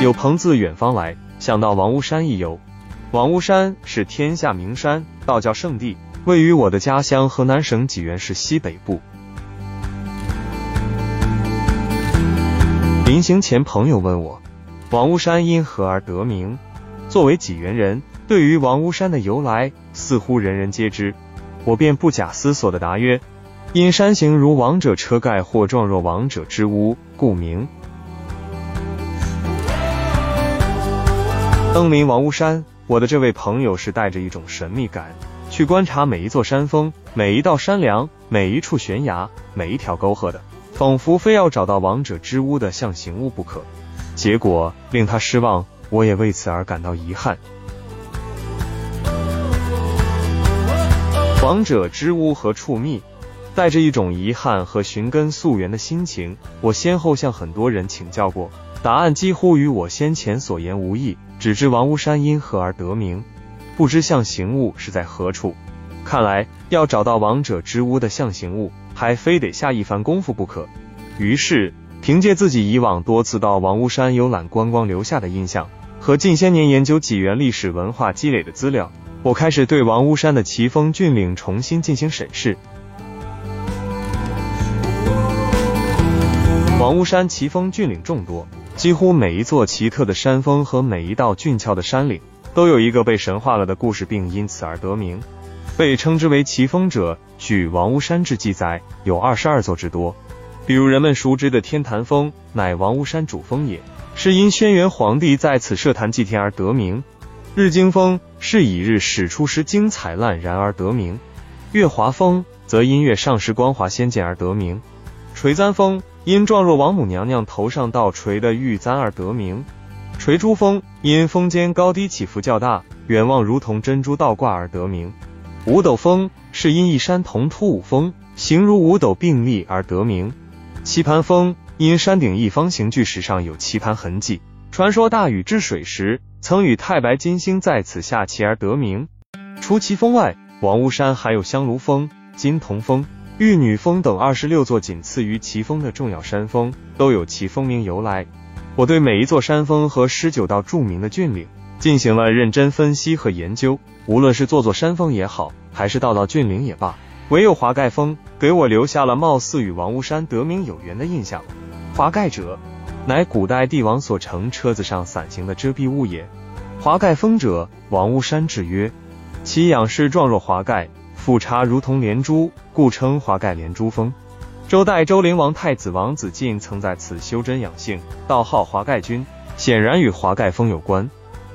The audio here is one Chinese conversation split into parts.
有朋自远方来，想到王屋山一游。王屋山是天下名山，道教圣地，位于我的家乡河南省济源市西北部。临行前，朋友问我，王屋山因何而得名？作为济源人，对于王屋山的由来，似乎人人皆知。我便不假思索地答曰：因山形如王者车盖，或状若王者之屋，故名。登临王屋山，我的这位朋友是带着一种神秘感去观察每一座山峰、每一道山梁、每一处悬崖、每一条沟壑的，仿佛非要找到王者之屋的象形物不可。结果令他失望，我也为此而感到遗憾。王者之屋何处觅？带着一种遗憾和寻根溯源的心情，我先后向很多人请教过，答案几乎与我先前所言无异。只知王屋山因何而得名，不知象形物是在何处。看来要找到王者之屋的象形物，还非得下一番功夫不可。于是，凭借自己以往多次到王屋山游览观光留下的印象，和近些年研究济源历史文化积累的资料，我开始对王屋山的奇峰峻岭重新进行审视。王屋山奇峰峻岭众多。几乎每一座奇特的山峰和每一道俊俏的山岭，都有一个被神化了的故事，并因此而得名。被称之为奇峰者，据王屋山志记载，有二十二座之多。比如人们熟知的天坛峰，乃王屋山主峰也，是因轩辕皇帝在此设坛祭天而得名；日经峰是以日始出时精彩烂然而得名；月华峰则因月上时光华仙见而得名；垂簪峰。因状若王母娘娘头上倒垂的玉簪而得名，垂珠峰因峰间高低起伏较大，远望如同珍珠倒挂而得名。五斗峰是因一山同突五峰，形如五斗并立而得名。棋盘峰因山顶一方形巨石上有棋盘痕迹，传说大禹治水时曾与太白金星在此下棋而得名。除奇峰外，王屋山还有香炉峰、金铜峰。玉女峰等二十六座仅次于奇峰的重要山峰，都有其峰名由来。我对每一座山峰和十九道著名的峻岭进行了认真分析和研究。无论是座座山峰也好，还是道道峻岭也罢，唯有华盖峰给我留下了貌似与王屋山得名有缘的印象。华盖者，乃古代帝王所乘车子上伞形的遮蔽物也。华盖峰者，王屋山之曰：其仰视状若华盖。富察如同连珠，故称华盖连珠峰。周代周灵王太子王子晋曾在此修真养性，道号华盖君，显然与华盖峰有关。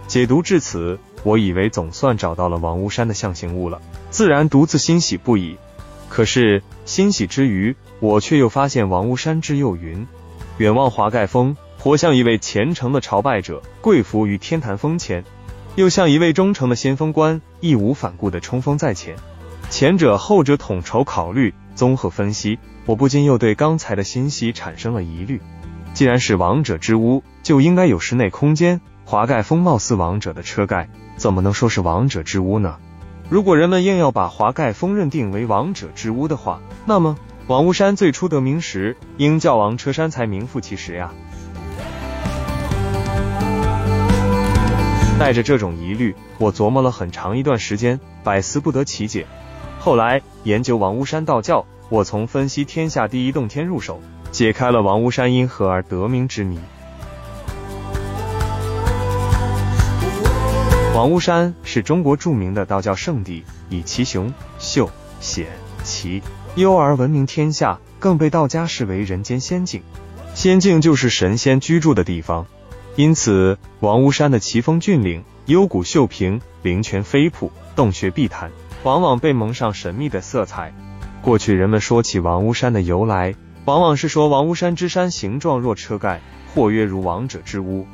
解读至此，我以为总算找到了王屋山的象形物了，自然独自欣喜不已。可是欣喜之余，我却又发现王屋山之又云：远望华盖峰，活像一位虔诚的朝拜者，跪伏于天坛峰前；又像一位忠诚的先锋官，义无反顾地冲锋在前。前者后者统筹考虑，综合分析，我不禁又对刚才的信息产生了疑虑。既然是王者之屋，就应该有室内空间。华盖峰貌似王者的车盖，怎么能说是王者之屋呢？如果人们硬要把华盖峰认定为王者之屋的话，那么王屋山最初得名时，应叫王车山才名副其实呀。带着这种疑虑，我琢磨了很长一段时间，百思不得其解。后来研究王屋山道教，我从分析天下第一洞天入手，解开了王屋山因何而得名之谜。王屋山是中国著名的道教圣地，以奇雄、秀、险、奇、幽而闻名天下，更被道家视为人间仙境。仙境就是神仙居住的地方，因此王屋山的奇峰峻岭、幽谷秀平、灵泉飞瀑、洞穴碧潭。往往被蒙上神秘的色彩。过去人们说起王屋山的由来，往往是说王屋山之山形状若车盖，或曰如王者之屋。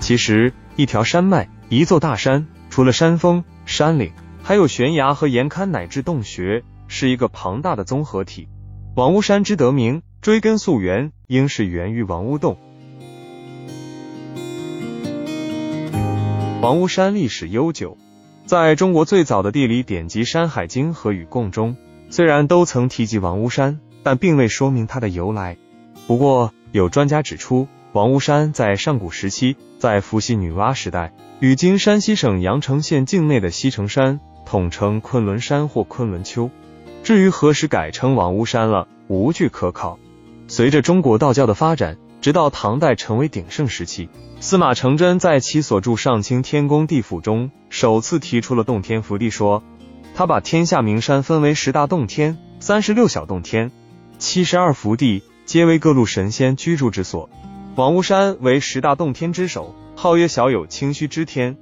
其实，一条山脉，一座大山，除了山峰、山岭，还有悬崖和岩龛乃至洞穴，是一个庞大的综合体。王屋山之得名，追根溯源，应是源于王屋洞。王屋山历史悠久。在中国最早的地理典籍《山海经》和《禹贡》中，虽然都曾提及王屋山，但并未说明它的由来。不过，有专家指出，王屋山在上古时期，在伏羲女娲时代，与今山西省阳城县境内的西城山统称昆仑山或昆仑丘。至于何时改称王屋山了，无据可考。随着中国道教的发展，直到唐代成为鼎盛时期，司马承祯在其所著《上清天宫地府》中首次提出了洞天福地说。他把天下名山分为十大洞天、三十六小洞天、七十二福地，皆为各路神仙居住之所。王屋山为十大洞天之首，号曰小有清虚之天。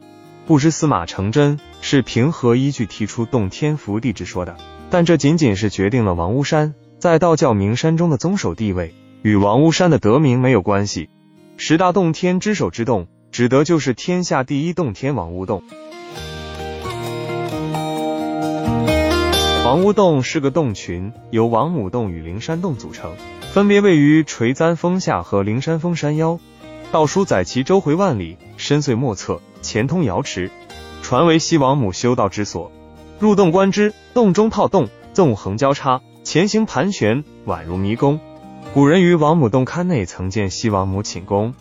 不知司马承祯是凭何依据提出洞天福地之说的？但这仅仅是决定了王屋山在道教名山中的宗首地位，与王屋山的得名没有关系。十大洞天之首之洞，指的就是天下第一洞天王屋洞。王屋洞是个洞群，由王母洞与灵山洞组成，分别位于垂簪峰下和灵山峰山腰。道书载其周回万里，深邃莫测，前通瑶池，传为西王母修道之所。入洞观之，洞中套洞，纵横交叉，前行盘旋，宛如迷宫。古人于王母洞龛内曾见西王母寝宫。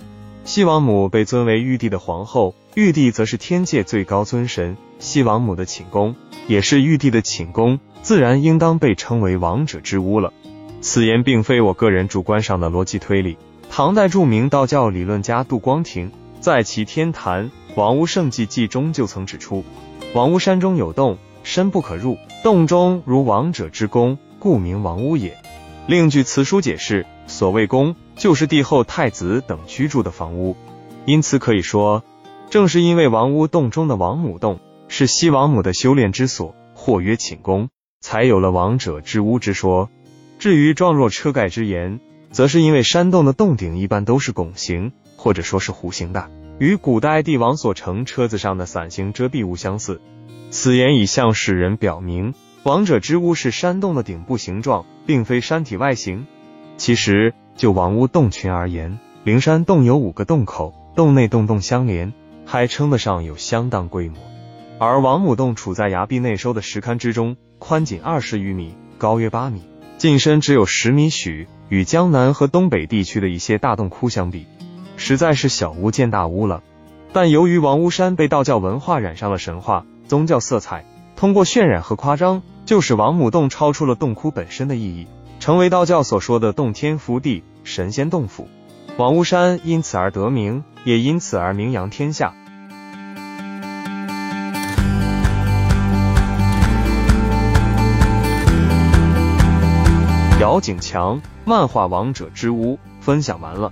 西王母被尊为玉帝的皇后，玉帝则是天界最高尊神。西王母的寝宫也是玉帝的寝宫。自然应当被称为王者之屋了。此言并非我个人主观上的逻辑推理。唐代著名道教理论家杜光庭在其《天坛王屋圣迹记》中就曾指出，王屋山中有洞，深不可入，洞中如王者之宫，故名王屋也。另据辞书解释，所谓宫，就是帝后、太子等居住的房屋。因此可以说，正是因为王屋洞中的王母洞是西王母的修炼之所，或曰寝宫。才有了王者之屋之说。至于状若车盖之言，则是因为山洞的洞顶一般都是拱形，或者说是弧形的，与古代帝王所乘车子上的伞形遮蔽物相似。此言已向世人表明，王者之屋是山洞的顶部形状，并非山体外形。其实就王屋洞群而言，灵山洞有五个洞口，洞内洞洞相连，还称得上有相当规模。而王母洞处在崖壁内收的石龛之中。宽仅二十余米，高约八米，进深只有十米许。与江南和东北地区的一些大洞窟相比，实在是小巫见大巫了。但由于王屋山被道教文化染上了神话、宗教色彩，通过渲染和夸张，就使王母洞超出了洞窟本身的意义，成为道教所说的洞天福地、神仙洞府。王屋山因此而得名，也因此而名扬天下。姚景强漫画《王者之屋》分享完了。